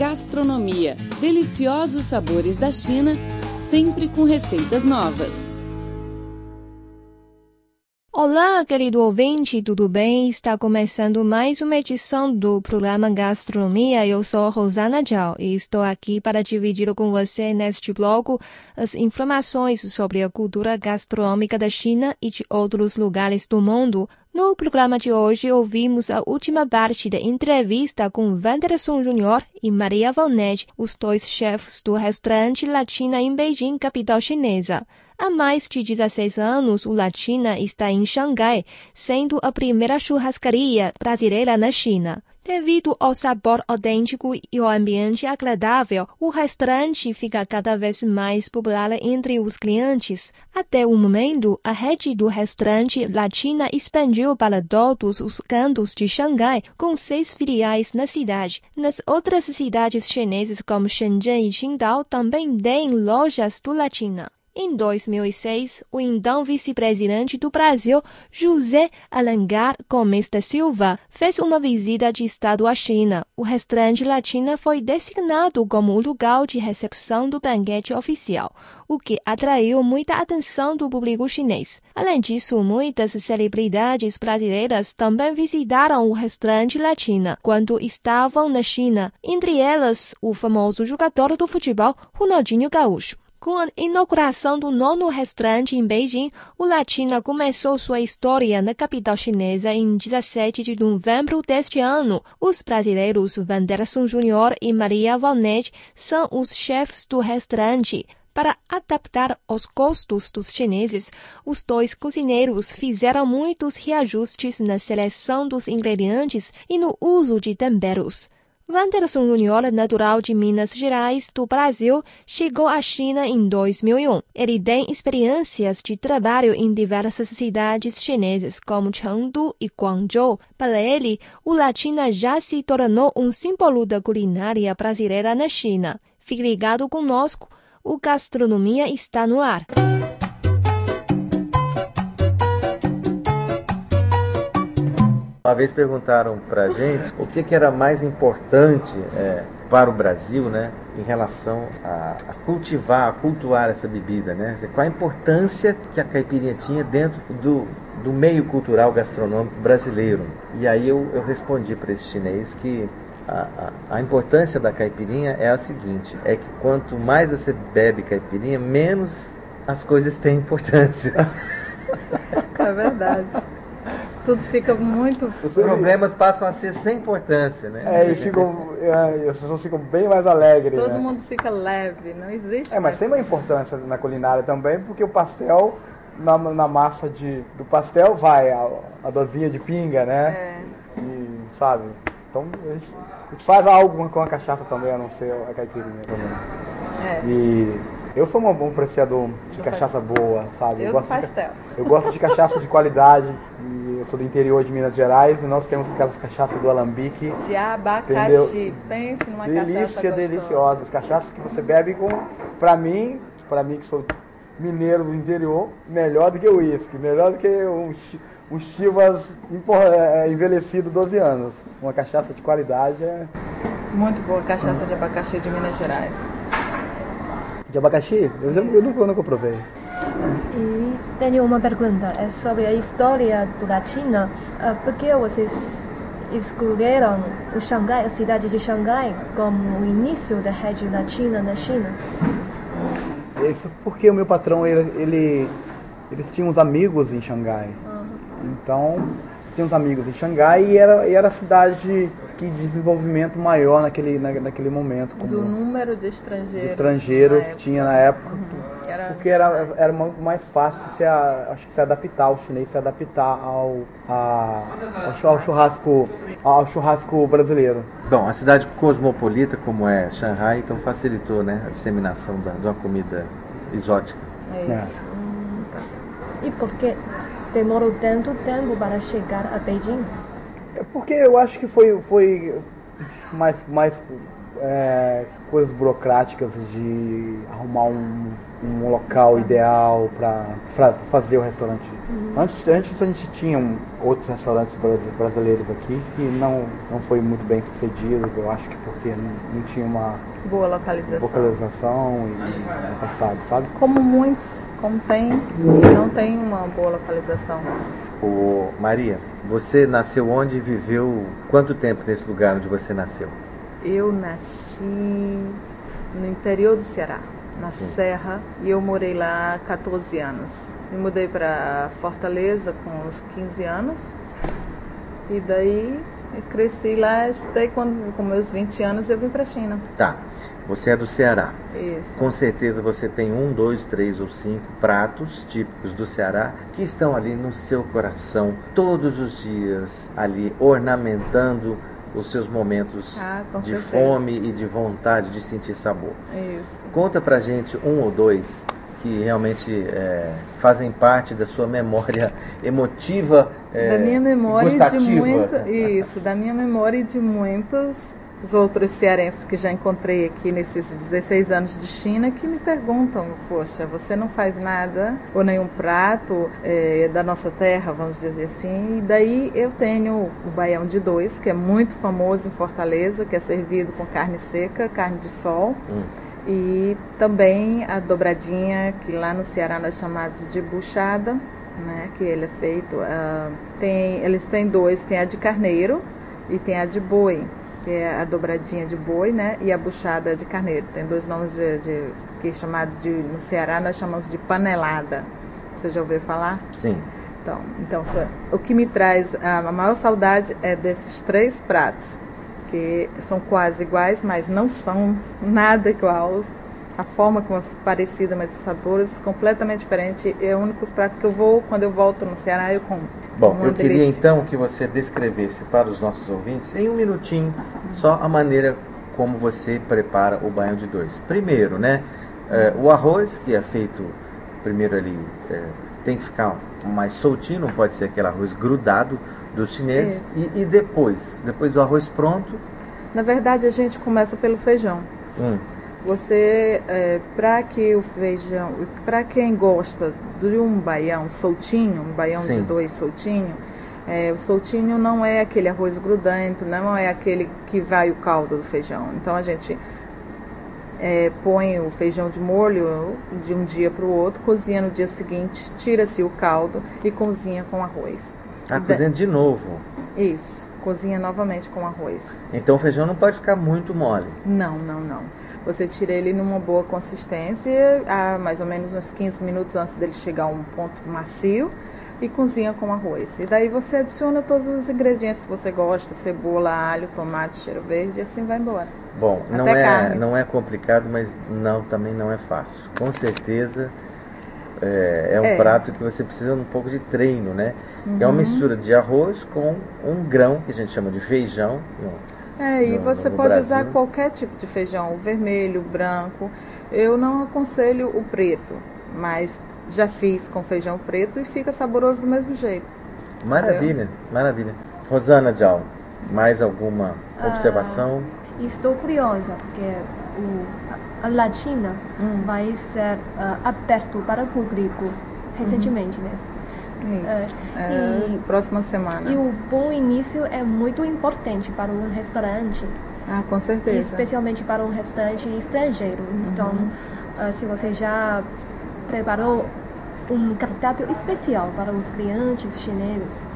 Gastronomia. Deliciosos sabores da China, sempre com receitas novas. Olá, querido ouvinte, tudo bem? Está começando mais uma edição do programa Gastronomia. Eu sou Rosana Zhao e estou aqui para dividir com você neste bloco as informações sobre a cultura gastronômica da China e de outros lugares do mundo. No programa de hoje, ouvimos a última parte da entrevista com Wanderson Júnior e Maria Valnet, os dois chefes do restaurante Latina em Beijing, capital chinesa. Há mais de 16 anos, o Latina está em Xangai, sendo a primeira churrascaria brasileira na China. Devido ao sabor autêntico e ao ambiente agradável, o restaurante fica cada vez mais popular entre os clientes. Até o momento, a rede do restaurante Latina expandiu para todos os cantos de Xangai, com seis filiais na cidade. Nas outras cidades chinesas como Shenzhen e Qingdao também têm lojas do Latina. Em 2006, o então vice-presidente do Brasil, José Alencar Gomes da Silva, fez uma visita de Estado à China. O restaurante Latina foi designado como o lugar de recepção do banquete oficial, o que atraiu muita atenção do público chinês. Além disso, muitas celebridades brasileiras também visitaram o restaurante Latina quando estavam na China, entre elas o famoso jogador do futebol Ronaldinho Gaúcho. Com a inauguração do nono restaurante em Beijing, o Latina começou sua história na capital chinesa em 17 de novembro deste ano. Os brasileiros Wanderson Júnior e Maria Valnet são os chefes do restaurante. Para adaptar aos gostos dos chineses, os dois cozinheiros fizeram muitos reajustes na seleção dos ingredientes e no uso de temperos. Wanderson Júnior, natural de Minas Gerais, do Brasil, chegou à China em 2001. Ele tem experiências de trabalho em diversas cidades chinesas, como Chengdu e Guangzhou. Para ele, o Latina já se tornou um símbolo da culinária brasileira na China. Fique ligado conosco, o Gastronomia está no ar. Uma vez perguntaram para gente o que, que era mais importante é, para o Brasil, né, em relação a, a, cultivar, a cultuar essa bebida, né? Qual a importância que a caipirinha tinha dentro do, do meio cultural gastronômico brasileiro? E aí eu, eu respondi para esse chinês que a, a, a, importância da caipirinha é a seguinte: é que quanto mais você bebe caipirinha, menos as coisas têm importância. É verdade tudo fica muito. Os problemas passam a ser sem importância, né? É, e ficam, é, as pessoas ficam bem mais alegres. Todo né? mundo fica leve, não existe. É, mas tem uma importância na culinária também, porque o pastel, na, na massa de, do pastel, vai a, a dosinha de pinga, né? É. E, sabe? Então a gente, a gente faz algo com a cachaça também, a não ser a caipirinha também. É. E eu sou um bom apreciador de cachaça boa, sabe? Eu, eu gosto pastel. De, eu gosto de cachaça de qualidade. E eu sou do interior de Minas Gerais e nós temos aquelas cachaças do alambique. De abacaxi. Pense numa Delícia, cachaça deliciosas. Cachaças que você bebe com, pra mim, pra mim que sou mineiro do interior, melhor do que o uísque, melhor do que um, um chivas é, é, envelhecido 12 anos. Uma cachaça de qualidade é. Muito boa cachaça de abacaxi de Minas Gerais. De abacaxi? Eu, já, eu, nunca, eu nunca provei. E tenho uma pergunta, é sobre a história do Latina. Uh, por que vocês escolheram o Xangai, a cidade de Xangai, como o início da rede latina na China? Isso porque o meu patrão, ele, ele eles tinham uns amigos em Xangai. Uhum. Então, tinha uns amigos em Xangai e era, e era a cidade que desenvolvimento maior naquele, na, naquele momento. Como Do número de estrangeiros. De estrangeiros que tinha na época. Uhum. Era... Porque era, era mais fácil se, a, acho que se adaptar, o chinês se adaptar ao, a, ao churrasco ao churrasco brasileiro. Bom, a cidade cosmopolita como é Shanghai, então facilitou né, a disseminação da, de uma comida exótica. É isso. É. Hum, tá. E por que demorou tanto tempo para chegar a Beijing? É porque eu acho que foi, foi mais, mais é, coisas burocráticas de arrumar um, um local ideal para fazer o restaurante. Uhum. Antes, antes a gente tinha um, outros restaurantes brasileiros aqui que não, não foi muito bem sucedidos, eu acho que porque não, não tinha uma boa localização, localização e, no passado, sabe? Como muitos, como tem e não tem uma boa localização. O Maria, você nasceu onde e viveu quanto tempo nesse lugar onde você nasceu? Eu nasci no interior do Ceará, na Sim. Serra, e eu morei lá 14 anos. Me mudei para Fortaleza com uns 15 anos. E daí eu cresci lá, estudei quando com meus 20 anos eu vim para a China. Tá. Você é do Ceará. Isso. Com certeza você tem um, dois, três ou cinco pratos típicos do Ceará que estão ali no seu coração todos os dias, ali ornamentando os seus momentos ah, de fome e de vontade de sentir sabor. Isso. Conta pra gente um ou dois que realmente é, fazem parte da sua memória emotiva, é, da minha memória de muito, isso, da minha memória e de muitos os outros cearenses que já encontrei aqui nesses 16 anos de China que me perguntam, poxa, você não faz nada ou nenhum prato é, da nossa terra, vamos dizer assim. E daí eu tenho o baião de dois, que é muito famoso em Fortaleza, que é servido com carne seca, carne de sol. Hum. E também a dobradinha, que lá no Ceará nós chamamos de buchada, né, que ele é feito. Uh, tem, eles têm dois, tem a de carneiro e tem a de boi que é a dobradinha de boi, né? E a buchada de carneiro. Tem dois nomes de, de que é chamado de no Ceará nós chamamos de panelada. Você já ouviu falar? Sim. Então, então o que me traz a maior saudade é desses três pratos, que são quase iguais, mas não são nada iguais. A forma como é parecida, mas os sabores completamente diferentes. É o único prato que eu vou, quando eu volto no Ceará, eu como. Bom, eu queria então que você descrevesse para os nossos ouvintes, em um minutinho, só a maneira como você prepara o banho de dois. Primeiro, né, é, o arroz que é feito primeiro ali é, tem que ficar mais soltinho, não pode ser aquele arroz grudado dos chineses. E, e, depois, depois do arroz pronto? Na verdade, a gente começa pelo feijão. Hum. Você, é, para que o feijão, para quem gosta de um baião soltinho, um baião Sim. de dois soltinho, é, o soltinho não é aquele arroz grudento, não é aquele que vai o caldo do feijão. Então a gente é, põe o feijão de molho de um dia para o outro, cozinha no dia seguinte, tira-se o caldo e cozinha com arroz. Ah, cozinha de novo? Isso, cozinha novamente com arroz. Então o feijão não pode ficar muito mole? Não, não, não. Você tira ele numa boa consistência, a mais ou menos uns 15 minutos antes dele chegar a um ponto macio e cozinha com arroz. E daí você adiciona todos os ingredientes que você gosta, cebola, alho, tomate, cheiro verde e assim vai embora. Bom, não é, não é complicado, mas não, também não é fácil. Com certeza é, é um é. prato que você precisa um pouco de treino, né? Uhum. É uma mistura de arroz com um grão que a gente chama de feijão. É, e no, você no pode Brasil. usar qualquer tipo de feijão, o vermelho, o branco. Eu não aconselho o preto, mas já fiz com feijão preto e fica saboroso do mesmo jeito. Maravilha, maravilha. Rosana Dial, mais alguma ah, observação? Ah, estou curiosa, porque o, a Latina hum. vai ser uh, aberto para o público recentemente, uhum. né? Isso. É, é, e, próxima semana. E o bom início é muito importante para um restaurante. Ah, com certeza. Especialmente para um restaurante estrangeiro. Então, uhum. uh, se você já preparou um cardápio especial para os clientes chineses.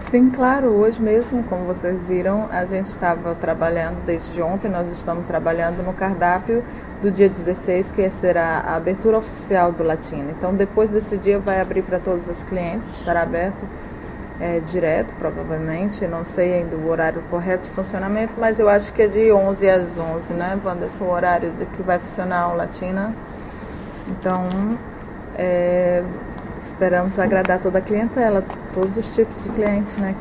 Sim, claro. Hoje mesmo, como vocês viram, a gente estava trabalhando desde ontem, nós estamos trabalhando no cardápio do dia 16, que será a abertura oficial do Latino. Então, depois desse dia, vai abrir para todos os clientes, estará aberto é, direto, provavelmente. Não sei ainda o horário correto de funcionamento, mas eu acho que é de 11 às 11, né, Wanderson? O horário de que vai funcionar o Latina. Então, é, esperamos agradar toda a clientela, todos os tipos de clientes, né,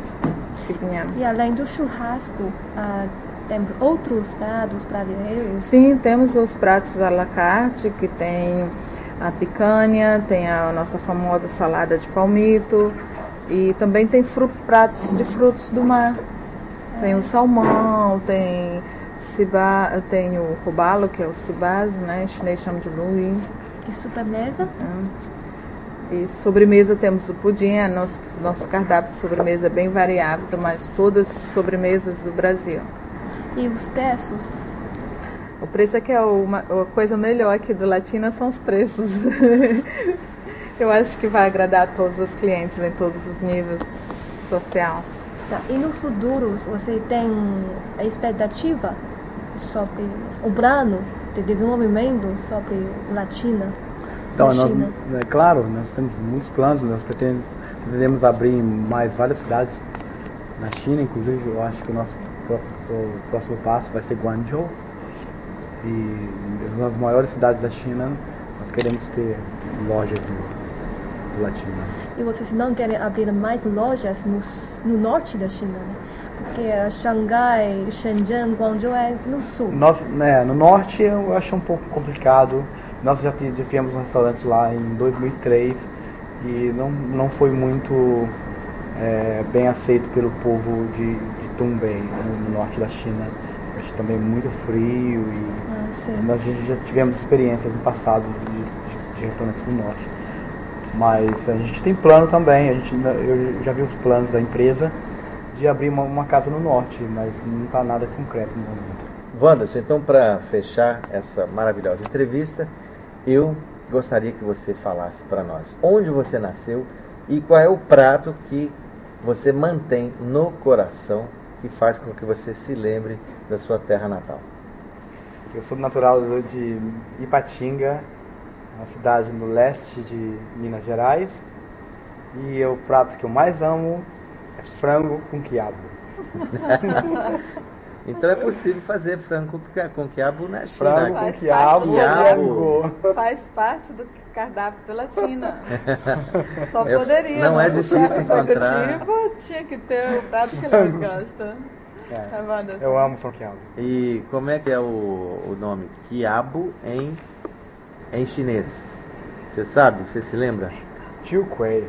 que vieram. E além do churrasco, uh, temos outros pratos brasileiros? Sim, temos os pratos à la carte, que tem a picanha, tem a nossa famosa salada de palmito e também tem fruto, pratos de frutos do mar. Tem o salmão, tem eu tenho o robalo, que é o cibás, né? Em chinês chama de lui. E sobremesa? É. E sobremesa temos o pudim, é nosso, nosso cardápio de sobremesa é bem variável, mas todas sobremesas do Brasil. E os preços? O preço é que é uma, a coisa melhor aqui do Latina são os preços. Eu acho que vai agradar a todos os clientes em todos os níveis social. Tá. E no futuro, você tem a expectativa sobre o plano de desenvolvimento sobre Latina? Então, nós, é claro, nós temos muitos planos, nós pretendemos, pretendemos abrir mais várias cidades na China, inclusive eu acho que o nosso o próximo passo vai ser Guangzhou. E nas maiores cidades da China nós queremos ter lojas no, latino. E vocês não querem abrir mais lojas no, no norte da China, né? Porque Xangai, Shenzhen, Guangzhou é no sul. Nós, né, no norte eu acho um pouco complicado. Nós já tivemos um restaurante lá em 2003 e não, não foi muito é, bem aceito pelo povo de, de Tumbem, no, no norte da China. Acho também muito frio e ah, nós já tivemos experiências no passado de, de, de, restaurantes no norte. Mas a gente tem plano também, a gente, eu já vi os planos da empresa de abrir uma, uma casa no norte, mas não está nada concreto no momento. Wanderson, então para fechar essa maravilhosa entrevista, eu gostaria que você falasse para nós onde você nasceu e qual é o prato que você mantém no coração que faz com que você se lembre da sua terra natal? Eu sou natural de Ipatinga, uma cidade no leste de Minas Gerais, e o prato que eu mais amo é frango com quiabo. então é possível fazer frango com quiabo na China. Frango com quiabo, quiabo. Faz parte do cardápio da Latina. Só poderia. Não é difícil encontrar. tinha que ter o prato que eles gostam. É, tá eu amo franquiado. E como é que é o, o nome? Quiabo em, em chinês. Você sabe? Você se lembra? Chiu Kuei.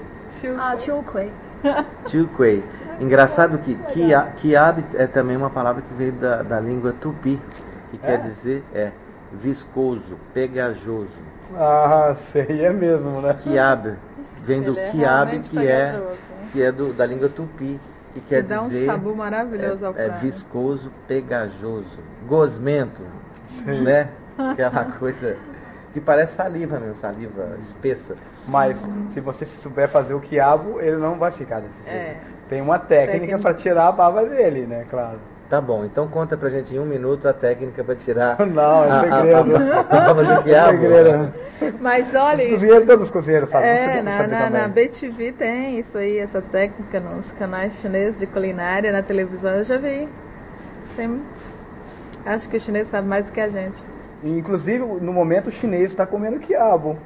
Ah, Chiu Kuei. Kuei. Engraçado que quiab é também uma palavra que veio da, da língua tupi, que é? quer dizer é viscoso, pegajoso. Ah, sei, é mesmo, né? Quiab, vem do é quiab, que é, que é do, da língua tupi, que quer dá dizer... Dá um sabor maravilhoso é, ao É viscoso, pegajoso, gosmento, Sim. né? Aquela coisa que parece saliva mesmo, saliva espessa. Mas se você souber fazer o quiabo, ele não vai ficar desse jeito. É. Tem uma técnica para tirar a baba dele, né? Claro. Tá bom, então conta pra gente em um minuto a técnica para tirar. Não, é segredo. A, a, a, do quiabo. É segredo. Mas olha. Os cozinheiros, todos os cozinheiros sabem. É, na, na, na BTV tem isso aí, essa técnica nos canais chineses de culinária, na televisão eu já vi. Tem, acho que o chinês sabe mais do que a gente. Inclusive, no momento, o chinês está comendo quiabo.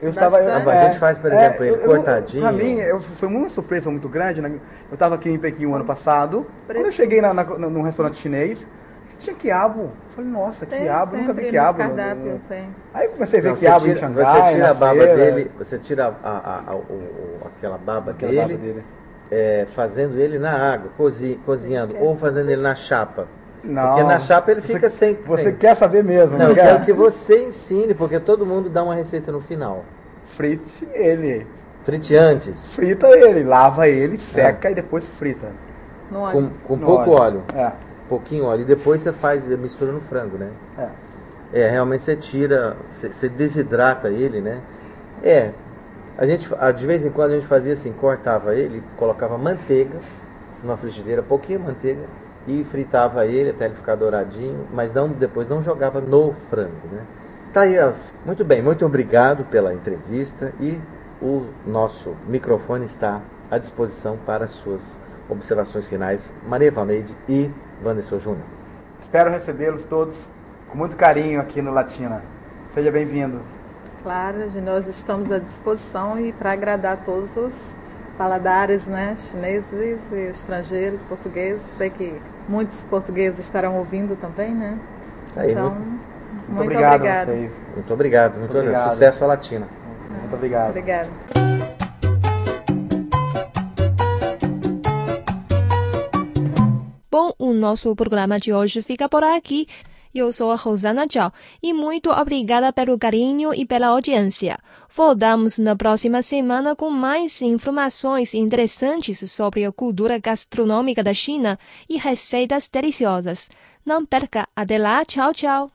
Eu estava, eu, a gente faz, por exemplo, é, ele eu, cortadinho. Para mim, eu, foi uma surpresa muito grande. Né? Eu estava aqui em Pequim o ano passado. Quando eu cheguei na, na, num restaurante chinês, tinha quiabo. Eu falei, nossa, tem, quiabo, nunca vi quiabo. Cardápio, tem. Aí comecei a ver Não, quiabo tira, em Xangai, Você tira a baba feira. dele, você tira a, a, a, o, aquela baba aquela dele, baba dele. É, fazendo ele na água, cozi, cozinhando, ou fazendo ele na chapa. Não. Porque na chapa ele fica você, sem. Você sem... quer saber mesmo, Não, eu quero que você ensine, porque todo mundo dá uma receita no final. Frite ele. Frite antes? Frita ele, lava ele, seca é. e depois frita. No óleo. Com, com pouco óleo. óleo. É. Pouquinho óleo. E depois você faz, mistura no frango, né? É. É, realmente você tira, você, você desidrata ele, né? É. A gente, de vez em quando a gente fazia assim, cortava ele, colocava manteiga numa frigideira, pouquinho manteiga, e fritava ele até ele ficar douradinho, mas não, depois não jogava no frango, né? Tá aí, muito bem, muito obrigado pela entrevista e o nosso microfone está à disposição para suas observações finais, Maria Valneide e Wanderson Júnior. Espero recebê-los todos com muito carinho aqui no Latina. Seja bem-vindo. Claro, nós estamos à disposição e para agradar todos os paladares, né, chineses e estrangeiros, portugueses. Sei que muitos portugueses estarão ouvindo também, né? Tá aí, então, muito muito, muito obrigado obrigado. a vocês. Muito obrigado. Muito, muito obrigado. Sucesso à Latina. Muito obrigado. Obrigado. Bom, o nosso programa de hoje fica por aqui. Eu sou a Rosana Zhao e muito obrigada pelo carinho e pela audiência. Voltamos na próxima semana com mais informações interessantes sobre a cultura gastronômica da China e receitas deliciosas. Não perca! Até lá! Tchau, tchau!